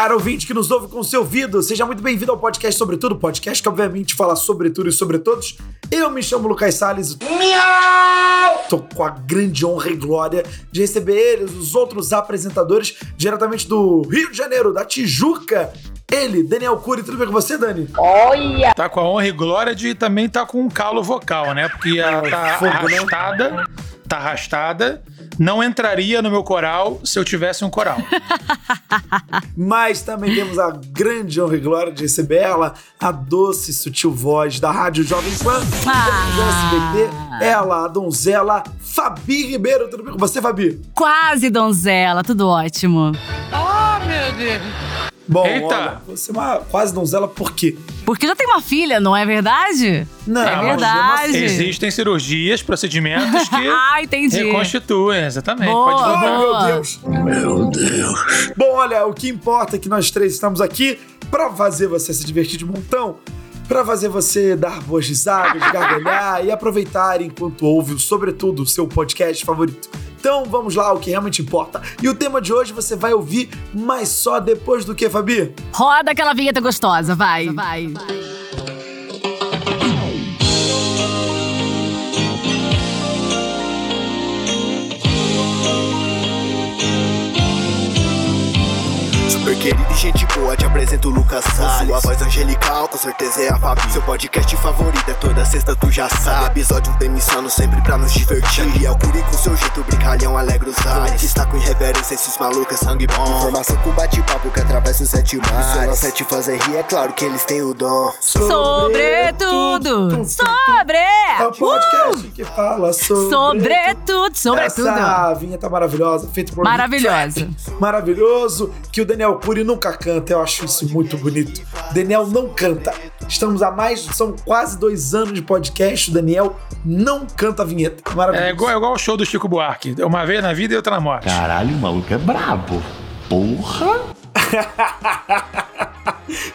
Cara ouvinte que nos ouve com o seu ouvido, seja muito bem-vindo ao podcast Sobre Tudo, podcast que obviamente fala sobre tudo e sobre todos. Eu me chamo Lucas Salles. Miau! Tô com a grande honra e glória de receber eles, os outros apresentadores, diretamente do Rio de Janeiro, da Tijuca. Ele, Daniel Cury, tudo bem com você, Dani? Olha! Tá com a honra e glória de também tá com um calo vocal, né? Porque ela tá fogo, né? Arrastada, tá arrastada. Não entraria no meu coral se eu tivesse um coral. Mas também temos a grande honra e glória de receber ela, a doce, sutil voz da Rádio Jovem Pan, Ah. do SBT, ela, a donzela Fabi Ribeiro. Tudo bem com você, Fabi? Quase donzela, tudo ótimo. Bom, Eita. olha, você é uma quase donzela por quê? Porque já tem uma filha, não é verdade? Não, É verdade. sei. Existem cirurgias, procedimentos que Ah, entendi. reconstituem, exatamente. Boa. Pode Ai, voltar. meu Deus. Meu Deus. Bom, olha, o que importa é que nós três estamos aqui pra fazer você se divertir de montão, pra fazer você dar boas risadas, gargalhar e aproveitar enquanto ouve, sobretudo, o seu podcast favorito. Então vamos lá, o que realmente importa. E o tema de hoje você vai ouvir, mas só depois do que, Fabi? Roda aquela vinheta gostosa, vai. Vai. Super querido e gente boa, te apresento o Lucas Salles Sua voz angelical, com certeza é a Fabi Seu podcast favorito é toda sexta, tu já sabe Episódio demissando sempre pra nos divertir E é o Curi com seu jeito brincalhão, alegra os ares Está com irreverência, esses malucos é sangue bom Informação com bate-papo que atravessa os sete mares Se ela sete fazer rir, é claro que eles têm o dom Sobretudo. Sobre. É o podcast que fala sobre... Sobretudo. Sobretudo. Essa vinheta maravilhosa, feita por Maravilhosa. Maravilhoso, que o Daniel Cury nunca canta. Eu acho isso muito bonito. Daniel não canta. Estamos há mais, são quase dois anos de podcast. O Daniel não canta a vinheta. Maravilhoso. É igual, é igual o show do Chico Buarque. Uma vez na vida e outra na morte. Caralho, o maluco é brabo. Porra!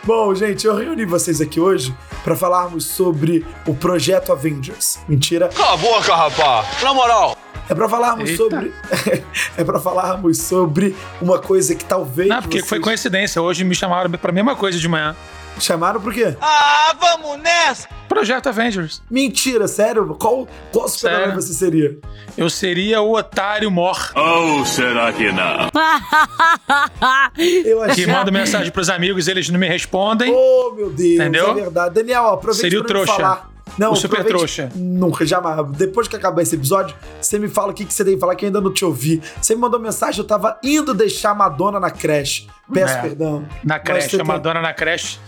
Bom, gente, eu reuni vocês aqui hoje para falarmos sobre o projeto Avengers. Mentira. Cala a boca, rapaz! Na moral! É para falarmos Eita. sobre é para falarmos sobre uma coisa que talvez Não, porque vocês foi coincidência. Hoje me chamaram pra mesma coisa de manhã. chamaram por quê? Ah, vamos nessa! Projeto Avengers. Mentira, sério? Qual qual super-herói você seria? Eu seria o otário mor. Ou será que não? Eu Que achei manda mensagem pros amigos, eles não me respondem. Oh, meu Deus, Entendeu? é verdade. Daniel, aproveita Seria o pra me trouxa. falar. Não, O super trouxa. Nunca, jamais. Depois que acabar esse episódio, você me fala o que, que você tem que falar que eu ainda não te ouvi. Você me mandou mensagem, eu tava indo deixar a Madonna na creche. Peço É, perdão. Na creche, você a tem- Madonna na creche.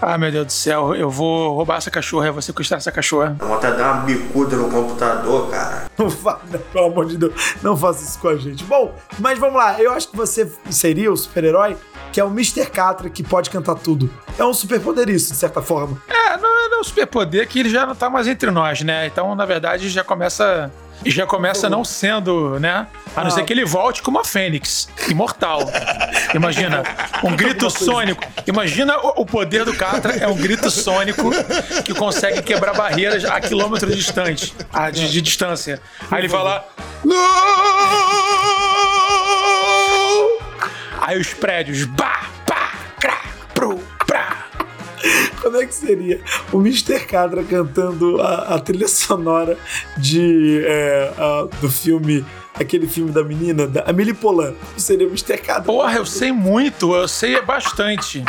Ah, meu Deus do céu, eu vou roubar essa cachorra, eu vou sequestrar essa cachorra. Vontade de dar uma bicuda no computador, cara. Não fa- pelo amor de Deus, não faça isso com a gente. Bom, mas vamos lá. Eu acho que você seria o super-herói que é o Mr. Catra que pode cantar tudo. É um superpoder isso, de certa forma. É, é um superpoder que ele já não tá mais entre nós, né? Então, na verdade, já começa. Já começa não sendo, né? A não Ah. ser que ele volte como a Fênix, imortal. Imagina, um grito sônico. Imagina o, o poder do Catra é um grito sônico que consegue quebrar barreiras a quilômetros distante, a, de, de distância. Aí ele fala. Não! Aí os prédios. Bah, Como é que seria o Mr. Catra cantando a, a trilha sonora de, é, a- do filme, aquele filme da menina, da Amelie Polan? Seria o Mr. Catra. Porra, eu sei muito, eu sei bastante.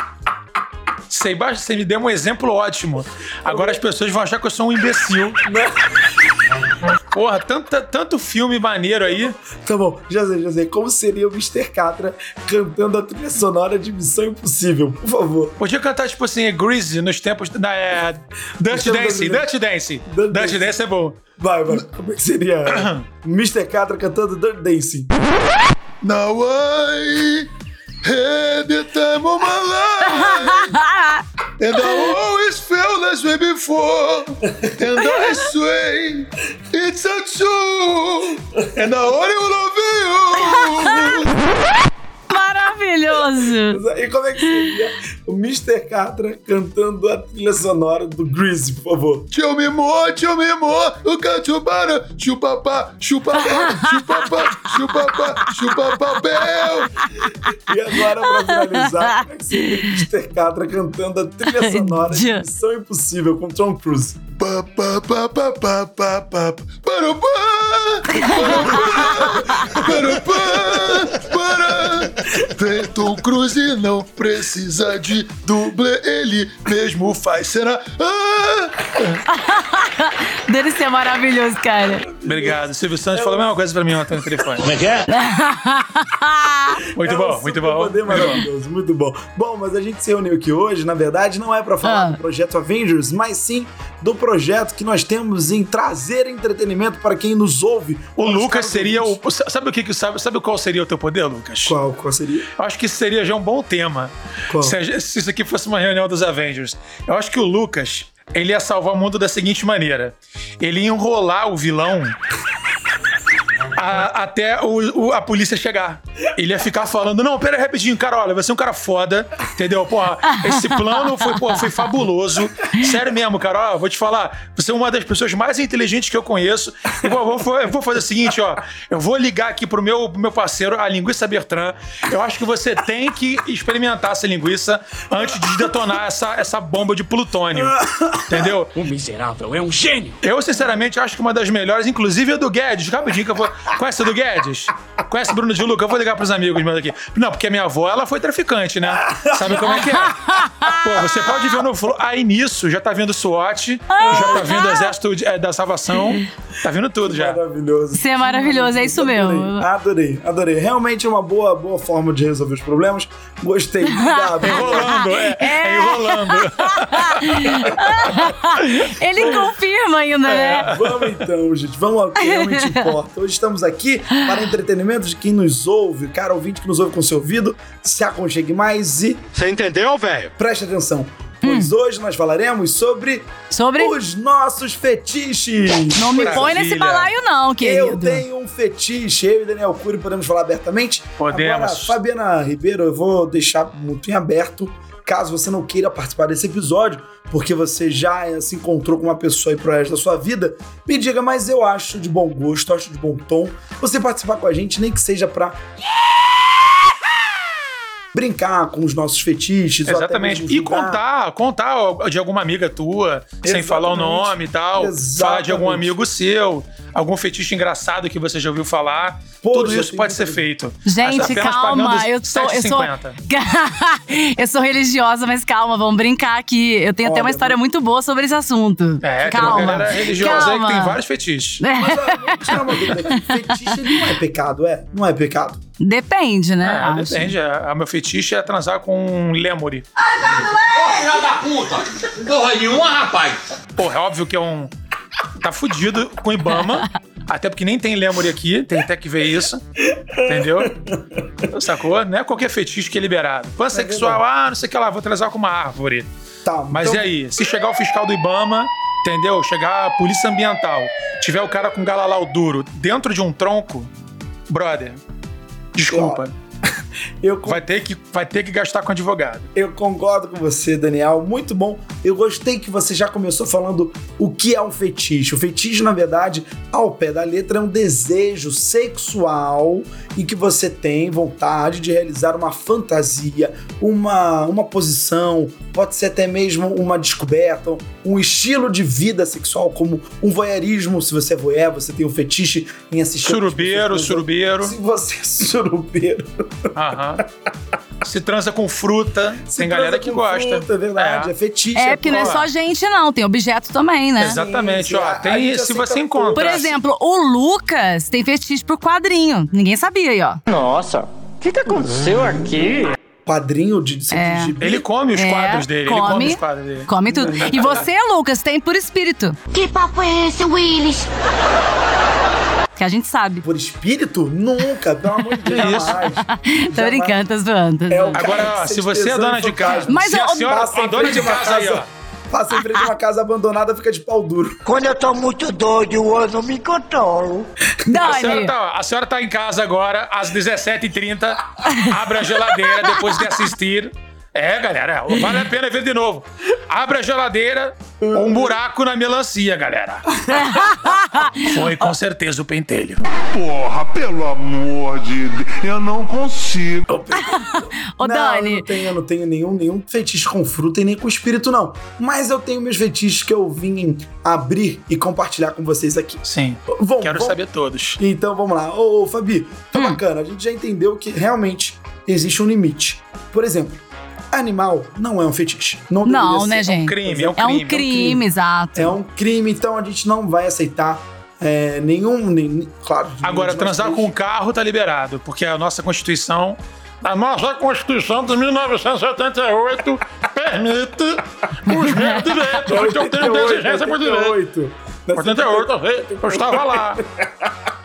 Sei bastante, você me deu um exemplo ótimo. Agora as pessoas vão achar que eu sou um imbecil. Porra, tanta, tanto filme maneiro aí. Tá bom, já sei, já sei. Como seria o Mr. Catra cantando a trilha sonora de Missão Impossível? Por favor. Podia cantar, tipo assim, Greasy nos tempos da. É, Dutch Então, Dance, Dutch Dutch Dance. Dutch Dutch Dance é bom. Vai, vai. Como é que seria Mr. Catra cantando Dirt Dancing? Now I had the time of my life And I always this way before And I swear it's a true. And I only love you maravilhoso. E como é que seria o Mr. Catra cantando a trilha sonora do Greasy, por favor? Tio Mimô, tio Mimô, o cachubara, chupapá, chupapá, chupapá, chupapá, chupapapel. E agora, pra finalizar, como é que seria o Mr. Catra cantando a trilha sonora de Missão Impossível com Tom Cruise? Tom Cruise não precisa de dublê, ele mesmo faz cena. Ah! Deve ser maravilhoso, cara. Obrigado. Silvio Santos falou a mesma coisa pra mim ontem no telefone. Como é que é? Muito É bom, um muito bom. bom. maravilhoso, muito bom. Bom, mas a gente se reuniu aqui hoje, na verdade, não é pra falar Ah. do projeto Avengers, mas sim do projeto que nós temos em trazer entretenimento para quem nos ouve. O Lucas seria o. Sabe o que que sabe? Sabe qual seria o teu poder, Lucas? Qual, qual seria? Eu acho que isso seria já um bom tema. Qual? Se, a- se isso aqui fosse uma reunião dos Avengers. Eu acho que o Lucas, ele ia salvar o mundo da seguinte maneira. Ele ia enrolar o vilão a- até o- o- a polícia chegar. Ele ia ficar falando, não, pera aí rapidinho, cara, olha, você é um cara foda, entendeu? Porra, esse plano foi, porra, foi fabuloso. Sério mesmo, cara, ó, vou te falar, você é uma das pessoas mais inteligentes que eu conheço. Eu vou, vou- eu vou fazer o seguinte, ó, eu vou ligar aqui pro meu, pro meu parceiro, a Linguiça Bertrand. Eu acho que você tem que experimentar essa linguiça antes de detonar essa, essa bomba de plutônio. Entendeu? O miserável é um gênio. Eu, sinceramente, acho que uma das melhores, inclusive, é do Guedes. Rapidinho que eu vou. Conhece a do Guedes? Conhece o Bruno de Luca? Eu vou ligar pros amigos meus aqui. Não, porque a minha avó, ela foi traficante, né? Sabe como é que é? Pô, você pode ver no Flow. Aí nisso, já tá vindo SWAT, já tá vindo Exército de- é, da Salvação. Tá vindo tudo já. Maravilhoso. Isso é maravilhoso, é isso mesmo. Adorei, adorei. Realmente é uma boa, boa forma de resolver os problemas. Gostei. Obrigado. Enrolando, é, é enrolando. Ele confirma ainda, né? Vamos então, gente. Vamos ao que realmente importa. Hoje estamos aqui para entretenimento de quem nos ouve. Cara, ouvinte que nos ouve com seu ouvido, se aconchegue mais e Você entendeu, velho? preste atenção. Pois hoje nós falaremos sobre Sobre. os nossos fetiches. Não me põe nesse balaio, não, Eu querido. tenho um fetiche, eu e Daniel Cury podemos falar abertamente. Podemos. Agora, Fabiana Ribeiro, eu vou deixar muito em aberto, caso você não queira participar desse episódio, porque você já se encontrou com uma pessoa aí pro resto da sua vida, me diga, mas eu acho de bom gosto, acho de bom tom, você participar com a gente, nem que seja pra brincar com os nossos fetiches. ou até Exatamente. E contar, contar de alguma amiga tua, sem Exatamente. falar o nome e tal. Falar de algum Exatamente. amigo seu, algum fetiche engraçado que você já ouviu falar. Pô, Tudo isso pode ser feito. Gente, calma, eu sou, eu sou, 7,50. eu sou religiosa, mas calma, vamos brincar aqui. Eu tenho até Olha, uma história muito boa sobre esse assunto. É, calma. tem uma religiosa aí que tem calma. vários fetiches. Mas uma dúvida aqui. Fetiche não é pecado, é? Não é pecado. Depende, né? É, acho. depende. O meu fetiche é transar com um lemuri. Filha da puta! Porra nenhuma, rapaz! Porra, é óbvio que é um. Tá fudido com o Ibama. Até porque nem tem lemuri aqui, tem até que ver isso. Entendeu? Sacou? Não é qualquer fetiche que é liberado. Pansexual, ah, não sei o que lá, vou transar com uma árvore. Tá, Mas então- e aí? Se chegar o fiscal do Ibama, entendeu? Chegar a polícia ambiental, tiver o cara com galalau duro dentro de um tronco, brother, desculpa. Eu, Vai ter que, vai ter que gastar com advogado. eu concordo com você, Daniel. Muito bom. Eu gostei que você já começou falando o que é um fetiche. O fetiche, na verdade, ao pé da letra, é um desejo sexual em que você tem vontade de realizar uma fantasia, uma, uma posição, pode ser até mesmo uma descoberta, um estilo de vida sexual, como um voyeurismo. Se você é voyeur, você tem um fetiche em assistir. Surubeiro, pessoas surubeiro. Se você é surubeiro. Aham. Se transa com fruta, Se tem galera que gosta. Fruta, é verdade, é, É. fetiche. É, porque não é só gente, não. Tem objeto também, né? Exatamente, sim, ó. Tem, se você encontra. Por exemplo, o Lucas tem fetiche por quadrinho. Ninguém sabia aí, ó. Nossa, o que, que aconteceu aqui? Quadrinho de, de, É. de gibi. Ele come os É, quadros dele. Ele come come. os quadros dele. Come tudo. E você, Lucas, tem por espírito. Que papo é esse, Willis? Que a gente sabe. Por espírito? Nunca, pelo amor de Deus. isso? jamais. Tô brincando, tô zoando. É Agora, ó, se você é dona de casa. Mas se a eu- senhora, a dona de casa aí, ó. Passa em frente a uma casa abandonada, fica de pau duro. Quando eu tô muito doido, eu não me controlo. A senhora, tá, a senhora tá em casa agora, às 17h30. Abre a geladeira depois de assistir. É, galera, vale a pena ver de novo. Abre a geladeira, um buraco na melancia, galera. Foi com certeza o pentelho. Porra, pelo amor de Deus, eu não consigo. ô não, Dani, Eu não tenho, eu não tenho nenhum, nenhum fetiche com fruta e nem com espírito, não. Mas eu tenho meus fetiches que eu vim abrir e compartilhar com vocês aqui. Sim, Vamos, quero vamos- saber todos. Então vamos lá. Ô, ô Fabi, tá Hum. bacana. A gente já entendeu que realmente existe um limite. Por exemplo, animal não é um fetiche. Não, não, né, gente? crime, é um É um crime, crime, exato. É um crime, então a gente não vai aceitar é, nenhum. nem- claro. Agora, transar com um carro tá liberado, porque a nossa Constituição. A nossa Constituição de 1978 permite os meus direitos. Eu tenho exigência por direito. 88. 88, eu sei, eu estava lá.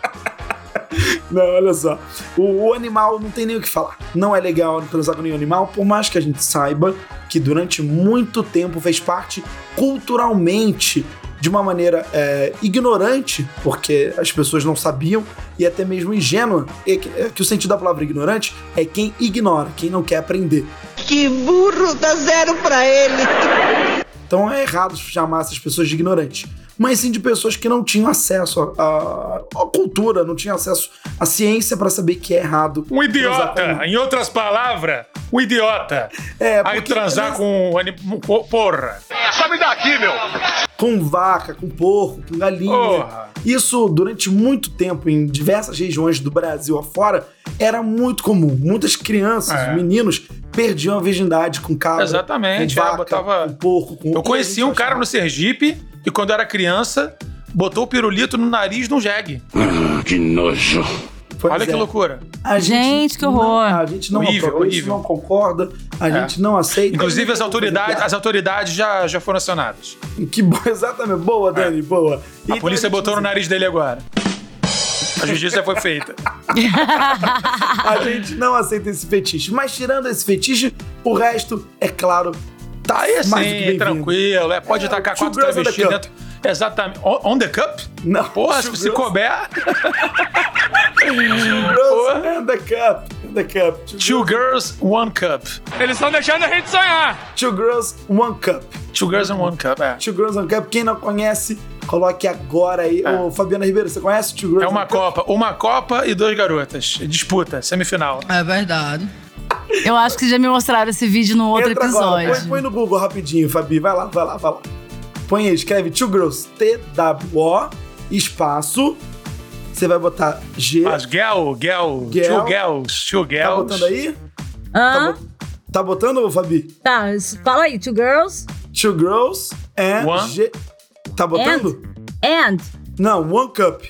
Não, olha só. O, o animal não tem nem o que falar. Não é legal transar com nenhum animal, por mais que a gente saiba que durante muito tempo fez parte culturalmente de uma maneira é, ignorante, porque as pessoas não sabiam, e até mesmo ingênua. E que, é que o sentido da palavra ignorante é quem ignora, quem não quer aprender. Que burro, dá zero pra ele. Então é errado chamar essas pessoas de ignorantes. Mas sim de pessoas que não tinham acesso à, cultura, não tinham acesso à ciência para saber que é errado. Um idiota, em outras palavras, um idiota. É, Aí transar com um anim... po- porra. Sabe daqui, meu. com vaca, com porco, com galinha. Porra. Isso durante muito tempo em diversas regiões do Brasil afora era muito comum. Muitas crianças, É. meninos perdiam a virgindade com cabra, Exatamente, com é, vaca, botava- com porco, com Eu conheci um cara no Sergipe e quando eu era criança, botou o pirulito no nariz de um jegue. Que nojo. Olha que loucura. A Gente, que não- horror. a gente não Horrível, aprova horrível. não concorda, a É. gente não aceita. Inclusive as Não autoridades, as autoridades já, já foram acionadas. Que boa, exatamente. Boa, Dani, boa. A Então polícia gente botou no não- nariz dele agora. A justiça foi feita. A gente não aceita esse fetiche. Mas tirando esse fetiche, o resto, é claro, tá Aí mais do que assim, bem-vindo. tranquilo. É, pode É, tacar quatro girls travestis cup. dentro. Exatamente. On, on the cup? Não, Porra, se girls- couber. Girls and the cup. and the cup. Two, Two girls, one cup. Eles estão deixando a gente sonhar. two girls, one cup. Two girls and one cup, é. Two girls, one cup. Quem não conhece, coloque agora aí. Ô, Fabiana Ribeiro, você conhece Two Girls É uma One Cup? Copa. Uma Copa e duas garotas. Disputa, semifinal. É verdade. Eu acho que já me mostraram esse vídeo no outro Entra agora, episódio. põe, põe no Google rapidinho, Fabi. Vai lá, vai lá, vai lá. Põe aí, escreve Two Girls, T-W-O, espaço. Você vai botar G. As girl, girl, Girl. two girls, two girls. Tá botando aí? Hã? Tá, tá botando, Fabi? Tá, fala aí, two girls Two Girls and One. G. Tá botando? and. Não, One Cup.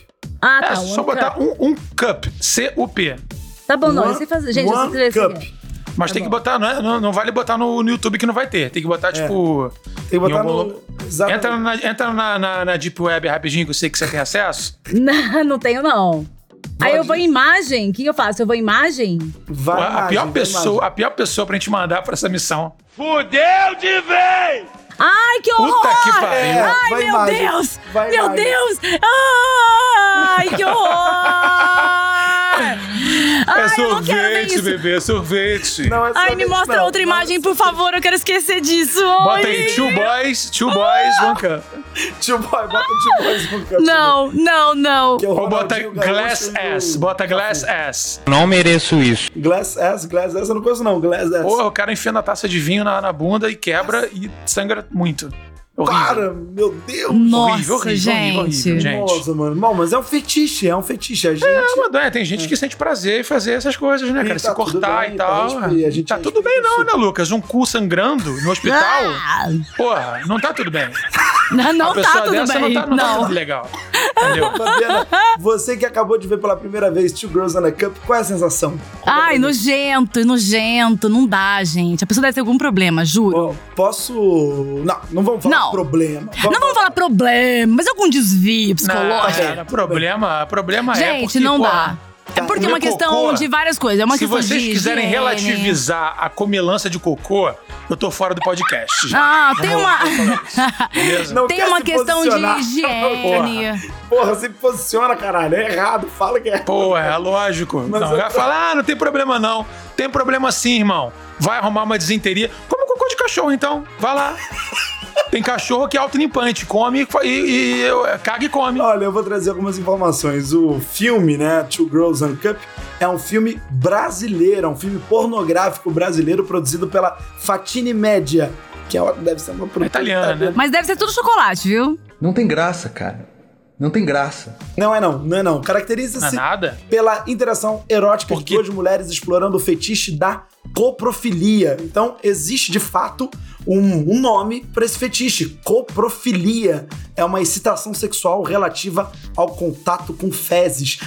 Ah, É tá. só one botar cup. um, um cup, C-U-P. Tá bom, não, One- eu sei fazer. Gente, eu sei One isso Cup. Mas É tem que bom. botar, não, é- não, não vale botar no, no YouTube que não vai ter. Tem que botar, tipo. Tem que botar algum no. Exatamente. Entra, na, entra na, na, na Deep Web rapidinho, que eu sei que você tem acesso. Não, não tenho, não. Aí eu vou em imagem. O que eu faço? Eu vou em imagem? Vai a, imagem, pior vai pessoa, imagem. a pior pessoa pra gente mandar pra essa missão. Fudeu de vez! Ai, que horror! Puta que pariu. É, Ai, meu imagem. Deus! Vai meu imagem. Deus! Ai, que horror! Ai, é quero ver sorvete, bebê, é sorvete. Não, é Ai, me mostra não. outra Não, imagem, por favor. Eu quero esquecer disso. Bota Ai. aí, two boys, two boys. Tio Boy, bota Tio Boys Cup. Não, não, não. É Ou bota glass ass, bota glass ass. Não mereço isso. Glass ass, glass ass, eu não conheço não, glass ass. Porra, o cara enfia na taça de vinho na, na bunda e quebra e sangra muito. Horrível. Para, meu Deus. Nossa, horrível, horrível, gente. horrível, horrível, gente. Nossa, mano. Bom, mas é um fetiche, é um fetiche. A gente... É, mas é, tem gente que sente prazer em fazer essas coisas, né, E cara? tá Se cortar bem, e tá tal. respe- a gente tá tudo bem não, super. né, Lucas? Um cu sangrando no hospital? Ah, Porra, não tá tudo bem. não não A pessoa tá tudo dessa bem. não tá, não tá tudo legal. Entendeu? Fabiana, você que acabou de ver pela primeira vez Two Girls on a Cup, qual é a sensação? Ai, nojento, nojento. Não dá, gente. A pessoa deve ter algum problema, juro. Bom, posso... Não, não vamos falar Não. problema. Não vamos falar problema, mas algum desvio Não, psicológico. cara, problema, problema é Gente, porque, não pô, dá. É porque é uma questão cocô. de várias coisas. É uma Se questão vocês de quiserem higiene. relativizar a comilança de cocô, eu tô fora do podcast. já. Ah, tem Não uma. Beleza? Não tem uma questão de posicionar. higiene. Porra, se posiciona, caralho. É errado. Fala que é. Pô, é lógico. Mas não, eu- vai falar, ah, não tem problema não. Tem problema sim, irmão. Vai arrumar uma desinteria. Come cocô de cachorro, então. Vai lá. Tem cachorro que é autolimpante. Come e, e, e caga e come. Olha, eu vou trazer algumas informações. O filme, né, Two Girls and Cup, é um filme brasileiro, é um filme pornográfico brasileiro produzido pela Fatine Media, que é, deve ser uma produtora italiana, né? Mas deve ser tudo chocolate, viu? Não tem graça, cara. Não tem graça. Não é não, não é não. É Caracteriza-se nada? pela interação erótica de duas mulheres explorando o fetiche da coprofilia. Então, existe de fato um, um nome para esse fetiche. Coprofilia é uma excitação sexual relativa ao contato com fezes.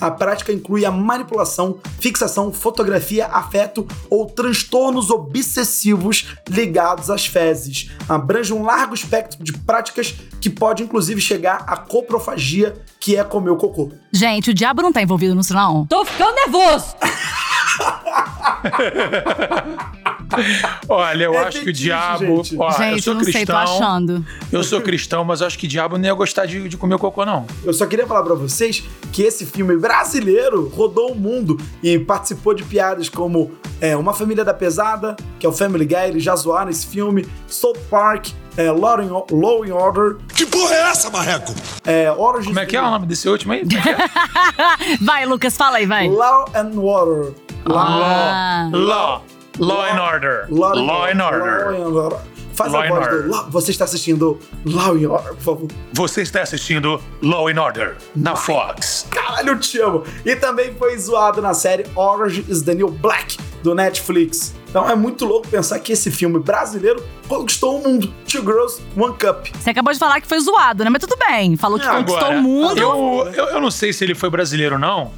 A prática inclui a manipulação, fixação, fotografia, afeto ou transtornos obsessivos ligados às fezes. Abrange um largo espectro de práticas que pode inclusive chegar à coprofagia, que é comer o cocô. Gente, o diabo não tá envolvido nisso, não. Tô ficando nervoso. Olha, eu É acho que o diabo. gente. Ó, eu Gente, sou eu não sei, cristão. tô achando. Eu sou cristão, mas eu acho que diabo não ia gostar de, de comer cocô, não. Eu só queria falar pra vocês que esse filme brasileiro rodou o mundo e participou de piadas como é, Uma Família da Pesada, que é o Family Guy, eles já zoaram esse filme, South Park, é, Law, and, Law and Order. Que porra é essa, marreco? É, Origins Como é que é o nome desse último aí? vai, Lucas, fala aí, vai. Law and Order. Ah. Law. Law and Order. Law, Law and Law Order. and Order. Faz Law a voz Order. do Law. Você está assistindo Law and Order, por favor. Você está assistindo Law and Order na Fox. Caralho, eu te amo. E também foi zoado na série Orange is the New Black, do Netflix. Então é muito louco pensar que esse filme brasileiro conquistou o mundo. Two Girls, One Cup. Você acabou de falar que foi zoado, né? Mas tudo bem. Falou que conquistou Agora, o mundo. Eu, eu, eu não sei se ele foi brasileiro ou não,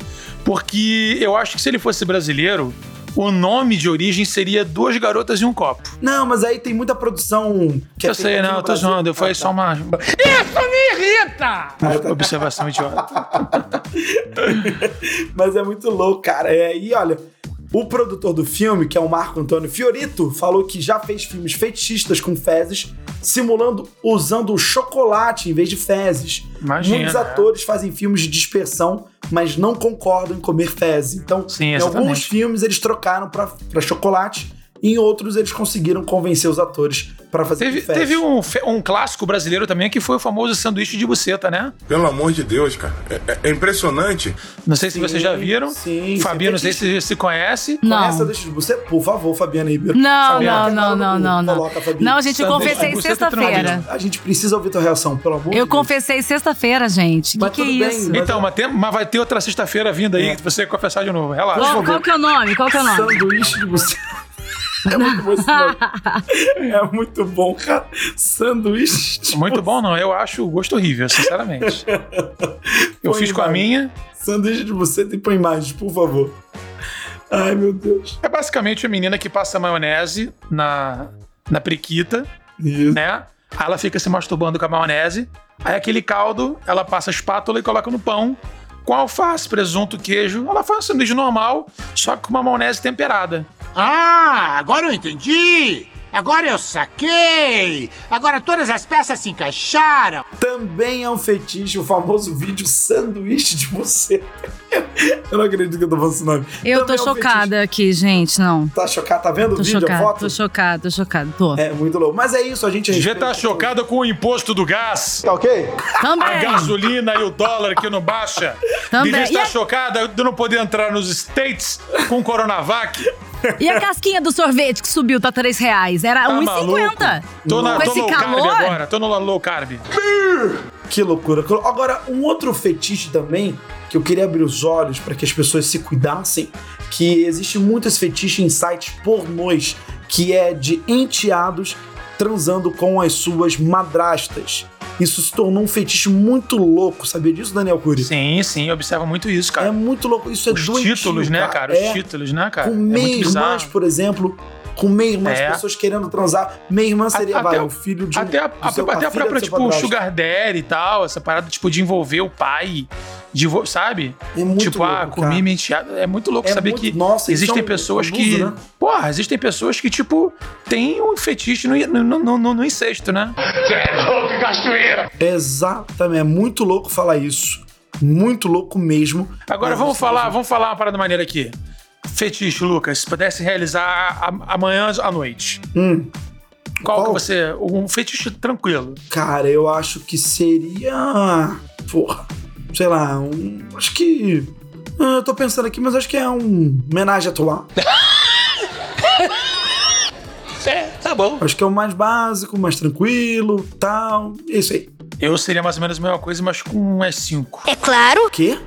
porque eu acho que se ele fosse brasileiro, o nome de origem seria Duas Garotas e um Copo. Não, mas aí tem muita produção que eu é sei, não, eu tô zoando, foi Ah, só tá. uma. Isso me irrita! Observação idiota. Mas é muito louco, cara. É, e olha, o produtor do filme, que é o Marco Antônio Fiorito, falou que já fez filmes fetichistas com fezes, simulando usando chocolate em vez de fezes. Imagina, Muitos né? atores fazem filmes de dispersão, mas não concordam em comer fezes. Então, Sim, em alguns filmes eles trocaram pra chocolate. E Em outros, eles conseguiram convencer os atores pra fazer Teve, teve um, um clássico brasileiro também que foi o famoso sanduíche de buceta, né? Pelo amor de Deus, cara. É, é- é impressionante. Não sei se vocês já viram. sim, Fabiano, não sim, sei se se conhece. Não. Essa deixa de você, por favor, Fabiana Ribeiro. Não, Fabiana, não, não, não, não, não. Coloca, Fabiana. Não, gente, eu Sanduíche confessei buceta sexta-feira. A gente precisa ouvir tua reação, pelo amor de Eu Deus. confessei sexta-feira, gente. Que Mas que é bem, isso? mas- Então, mas, tem- mas vai ter outra sexta-feira vindo aí que você vai confessar de novo. Relaxa. Qual, qual que é o nome? Qual que é o nome? Sanduíche de você. É muito bom esse nome. É muito bom, cara. Sanduíche de Muito bom, não. Eu acho o gosto horrível, sinceramente. Eu Põe fiz com a minha. Sanduíche de você tem põe imagens, por favor. Ai, meu Deus. É basicamente a menina que passa maionese na, na periquita, Isso. né? Aí ela fica se masturbando com a maionese. Aí aquele caldo, ela passa a espátula e coloca no pão. Com alface, presunto, queijo. Ela faz um sanduíche normal, só que com uma maionese temperada. Ah, agora eu entendi! Agora eu saquei! Agora todas as peças se encaixaram! Também é um fetiche o famoso vídeo sanduíche de você. Eu não acredito que eu tô falando esse nome. Eu tô Também é um chocada aqui, gente, não. fetiche. Tá chocado? Tá vendo Tô o vídeo, a chocada, foto? tô chocada, tô chocada, tô. É muito louco. Mas é isso, a gente respeita estar chocada com o imposto do gás. Tá ok? A Também. gasolina e o dólar que não baixa. Também. E a- chocada de não poder entrar nos States com Coronavac. E a casquinha do sorvete que subiu, tá 3 reais. Era Tá 1,50. maluco? Tô, na, Com tô esse calor. carb agora. Tô no low carb. Que loucura. Agora, um outro fetiche também que eu queria abrir os olhos para que as pessoas se cuidassem, que existe muito esse fetiche em sites pornôs, que é de enteados transando com as suas madrastas. Isso se tornou um fetiche muito louco, sabia disso, Daniel Cury? Sim, sim, observa muito isso, É cara. muito louco, isso é Os doentio, títulos, né, cara? É. Os títulos, né, cara? Com é por exemplo, com meia-irmãs, É. pessoas querendo transar. Meia-irmã seria, Até- vai, o filho de um, Até a, do a- seu- até a própria, tipo, padrasto. Sugar Daddy e tal, essa parada, tipo, de envolver o pai de sabe? É muito tipo, ah, louco, comi cara. minha enteada. É muito louco É saber muito- que nossa, isso existem é um pessoas abuso, que. né? Porra, existem pessoas que, tipo, têm um fetiche no, no, no, no, no incesto, né? Exatamente. É muito louco falar isso. Muito louco mesmo. Agora vamos isso- falar, vamos falar uma parada maneira aqui. Fetiche, Lucas, se pudesse realizar amanhã à noite. Hum. Qual, que Qual? você. Um fetiche tranquilo. Cara, eu acho que seria. Porra. Sei lá, um. Acho que. ah, Eu tô pensando aqui, mas acho que é um homenagem atual. É, tá bom. Acho que é o mais básico, mais tranquilo, tal. É isso aí. Eu seria mais ou menos a mesma coisa, mas com um mais 5. É claro. O quê?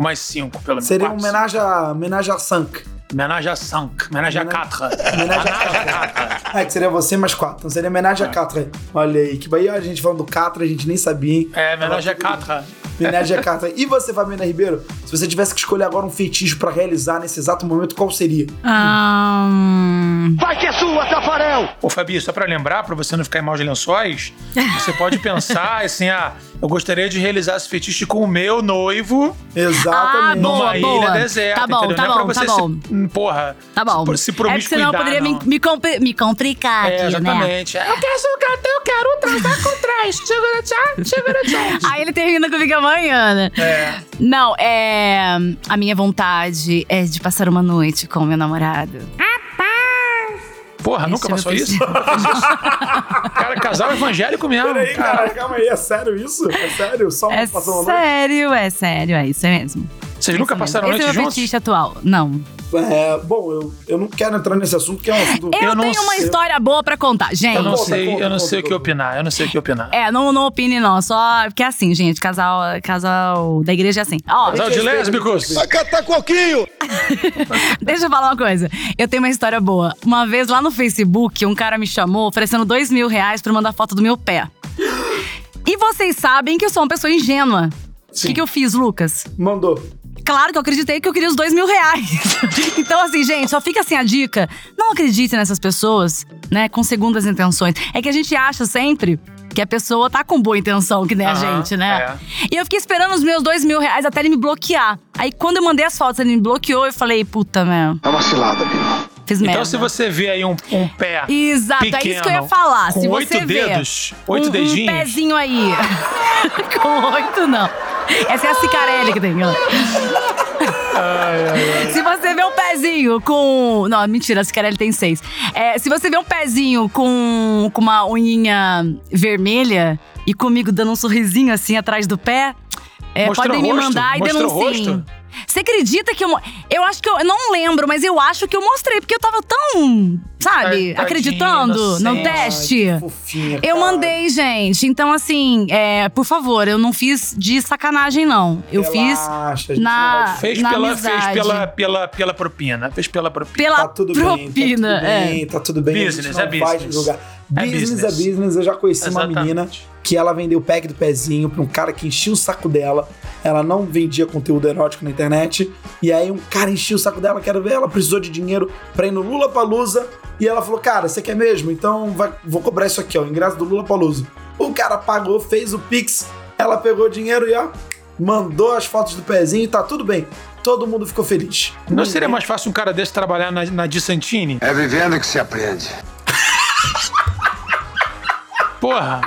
Com mais 5, pelo menos. Seria um quatro. homenagem a, homenagem a Sank. Homenagem a 5. Homenagem a 4. Homenagem a É, que seria você mais quatro. Então seria homenagem a Catra. Olha aí, que bahia a gente falando do Catra, a gente nem sabia, hein? É, homenagem a 4. Homenagem a Catra. E você, Fabiana Ribeiro, se você tivesse que escolher agora um fetiche pra realizar nesse exato momento, qual seria? Ahn, Vai que é sua, Tafarel! Ô, Fabi, só pra lembrar, pra você não ficar em maus lençóis, você pode pensar assim, ah, eu gostaria de realizar esse fetiche com o meu noivo. Exatamente. Numa boa, ilha boa. deserta, Tá bom, entendeu? tá não é pra bom, você tá se- bom. hum, porra, Tá bom. se, se é promiscuidar, que senão eu poderia me, não. me, compli- me complicar É, aqui, né? exatamente. É, Eu quero gato, eu quero transar com trás. Segura, tchau, segura, tchau. Aí ele termina comigo amanhã, né? É. Não, é. A minha vontade é de passar uma noite com o meu namorado. Porra, nunca Esse passou isso? Cara, casal evangélico mesmo. Peraí, cara. cara, calma aí, é sério isso? É sério? Só É passou uma noite? sério, é sério, é isso mesmo. Vocês nunca passaram Esse noite é o meu juntos? fetiche atual. Não. É, bom, eu, eu não quero entrar nesse assunto, porque é um assunto... Eu, tenho uma história boa pra contar, gente. Eu não Conta, sei, conta, eu não conta, sei o que opinar. Eu não sei o que opinar. É, não, não opine não, só porque é assim, gente, casal, casal da igreja é assim. Ó, Casal de lésbicos. Vai catar coquinho! Deixa eu falar uma coisa. Eu tenho uma história boa. Uma vez lá no Facebook, um cara me chamou oferecendo dois mil reais pra mandar foto do meu pé. E vocês sabem que eu sou uma pessoa ingênua. O que, que eu fiz, Lucas? Mandou. Claro que eu acreditei que eu queria os dois mil reais. então, assim, gente, só fica assim a dica. Não acredite nessas pessoas, né, com segundas intenções. É que a gente acha sempre que a pessoa tá com boa intenção, que nem a Aham, gente, né? é. E eu fiquei esperando os meus dois mil reais até ele me bloquear. Aí, quando eu mandei as fotos, ele me bloqueou, eu falei, puta, meu. É uma cilada, amigo. Fiz Então, merda. se você vê aí um, um pé Exato, pequeno, é isso que eu ia falar. com se oito você vê dedos, oito um, dedinhos, Um pezinho aí. com oito, não. Essa é a cicarelli que tem. ó. Se você vê um pezinho com. Não, mentira, a cicarelli tem seis. É, se você vê um pezinho com, com uma unhinha vermelha e comigo dando um sorrisinho assim atrás do pé, é, podem me mandar e denunciem. Você acredita que eu. Eu acho que eu. eu não lembro, mas eu acho que eu mostrei, porque eu tava tão. Sabe? Acreditando no teste. Ai, que fofinha, Eu cara. mandei, gente. Então, assim, é, por favor, eu não fiz de sacanagem, não. Eu Relaxa, fiz gente, na, fez, na pela, fez amizade. pela, pela, pela propina. Fez pela propina. Pela Tá tudo bem, tá propina. tudo é. bem, tá tudo bem. a Business, gente não é vai business. julgar. É business, business. é business. Eu já conheci uma Exatamente. menina que ela vendeu o pack do pezinho pra um cara que enchia o saco dela. Ela não vendia conteúdo erótico na internet. E aí um cara enchia o saco dela, quero ver. Ela precisou de dinheiro pra ir no Lula Palusa. E ela falou: Cara, você quer mesmo? Então vai- vou cobrar isso aqui, ó, o ingresso do Lula Palusa. O cara pagou, fez o Pix. Ela pegou o dinheiro e ó, mandou as fotos do pezinho e tá tudo bem. Todo mundo ficou feliz. Não seria mais fácil um cara desse trabalhar na, na Di Santini? É vivendo que se aprende. Porra!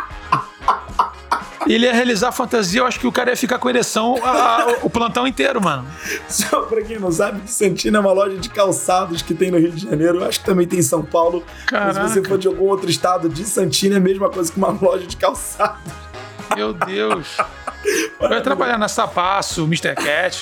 Ele ia realizar a fantasia, eu acho que o cara ia ficar com ereção a- a- o plantão inteiro, mano. Só pra quem não sabe, Santina é uma loja de calçados que tem no Rio de Janeiro. Eu acho que também tem em São Paulo. Mas se você Caraca. for de algum outro estado, de Santina é a mesma coisa que uma loja de calçados. Meu Deus. Vai trabalhar na Sapaço, Mr. Cat.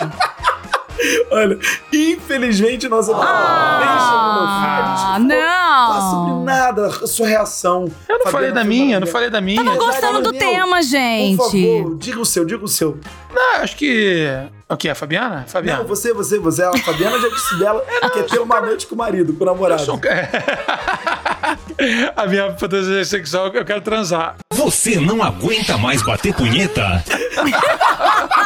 Olha, infelizmente nossa Ah, não. sobre nada a sua reação. Eu não falei da minha, eu não falei da minha. Tava gostando do tema, gente. Por favor, diga o seu, diga o seu. Não, acho que. O que? A Fabiana? Fabiana. Não, você, você, você. A Fabiana já disse dela que quer ter uma noite com o marido, com o namorado. A minha fantasia sexual, eu quero transar. Você não aguenta mais bater punheta?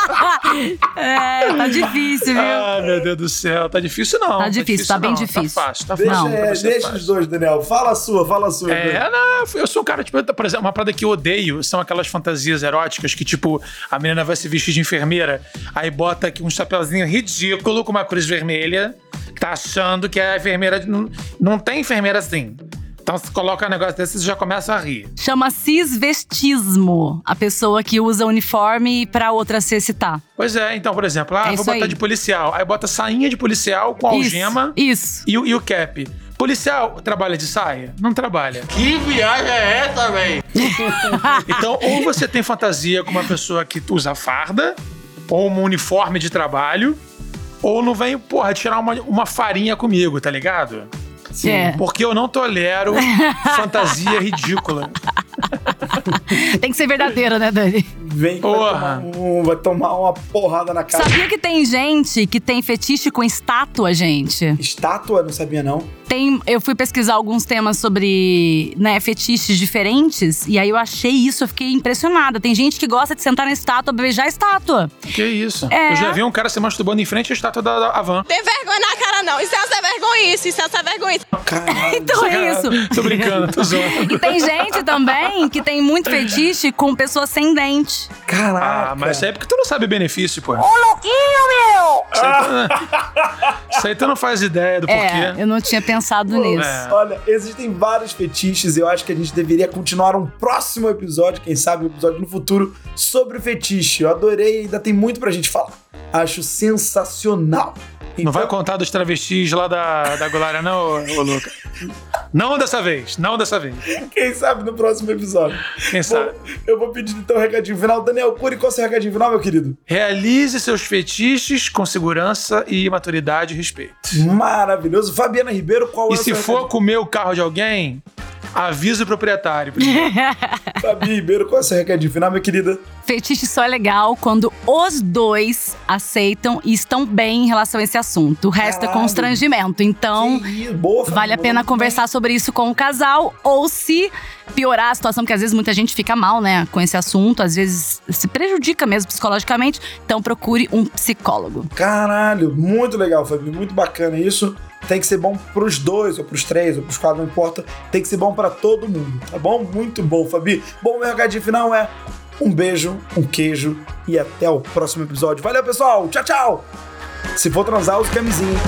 é, tá difícil, viu? Ah, meu Deus do céu. Tá difícil não. Tá difícil, tá bem não. difícil. Tá fácil, tá Deixa, fácil. é, você deixa fácil. os dois, Daniel. Fala a sua, fala a sua. É, não, eu sou um cara, tipo, por exemplo, uma parada que eu odeio são aquelas fantasias eróticas que, tipo, a menina vai se vestir de enfermeira, aí bota aqui um chapeuzinho ridículo com uma cruz vermelha, tá achando que a enfermeira. Não, não tem enfermeira assim. Então, se coloca um negócio desse, você já começa a rir. Chama cisvestismo. A pessoa que usa uniforme pra outra se excitar. Pois é, então, por exemplo, ah, É vou botar aí. de policial. Aí bota sainha de policial com Isso, algema. Isso. E, o- e o cap. Policial trabalha de saia? Não trabalha. Que viagem é essa, véi? Então, ou você tem fantasia com uma pessoa que usa farda, ou um uniforme de trabalho, ou não vem, porra, tirar uma, uma farinha comigo, tá ligado? Sim. É. Porque eu não tolero fantasia ridícula. Tem que ser verdadeiro, né, Dani? Vem vai tomar, um- vai tomar uma porrada na cara. Sabia que tem gente que tem fetiche com estátua, gente? Estátua? Não sabia, não. Tem, eu fui pesquisar alguns temas sobre né, fetiches diferentes e aí eu achei isso, eu fiquei impressionada. Tem gente que gosta de sentar na estátua, beijar a estátua. Que isso? É. Eu já vi um cara se masturbando em frente à estátua da, da Havan. Tem vergonha na cara, não. Isso é essa vergonha, isso, isso é essa vergonha. então é isso. Tô brincando, tô zoando. E tem gente também que tem muito fetiche com pessoas sem dente. Caraca. Ah, mas isso aí é porque tu não sabe o benefício, pô. Ô, louquinho, meu! Isso aí, tu não, isso aí tu não faz ideia do É, porquê. eu não tinha pensado nisso. Olha, existem vários fetiches. Eu acho que a gente deveria continuar um próximo episódio, quem sabe um episódio no futuro, sobre fetiche. Eu adorei, ainda tem muito pra gente falar. Acho sensacional. Não vai contar dos travestis lá da, da Golária, não, ô, ô Luca? Não dessa vez, não dessa vez. Quem sabe no próximo episódio. Quem sabe? Bom, eu vou pedir então o recadinho final. Daniel Cury, qual é o seu recadinho final, meu querido? Realize seus fetiches com segurança e maturidade e respeito. Maravilhoso. Fabiana Ribeiro, qual é E o se seu for comer o carro de alguém, avise o proprietário. Fabi Ribeiro, qual é o seu recadinho final, minha querida? Fetiche só é legal quando os dois aceitam e estão bem em relação a esse assunto. O resto é Caralho. constrangimento. Então, boa, vale a pena conversar sobre isso com o casal. Ou se piorar a situação, porque às vezes muita gente fica mal, né, com esse assunto. Às vezes se prejudica mesmo psicologicamente. Então, procure um psicólogo. Caralho, muito legal, Fabi. Muito bacana isso. Tem que ser bom pros dois, ou pros três, ou pros quatro, não importa. Tem que ser bom pra todo mundo, tá bom? Muito bom, Fabi. Bom, meu recadinho final é um beijo, um queijo e até o próximo episódio. Valeu, pessoal. Tchau, tchau. Se for transar, use camisinha.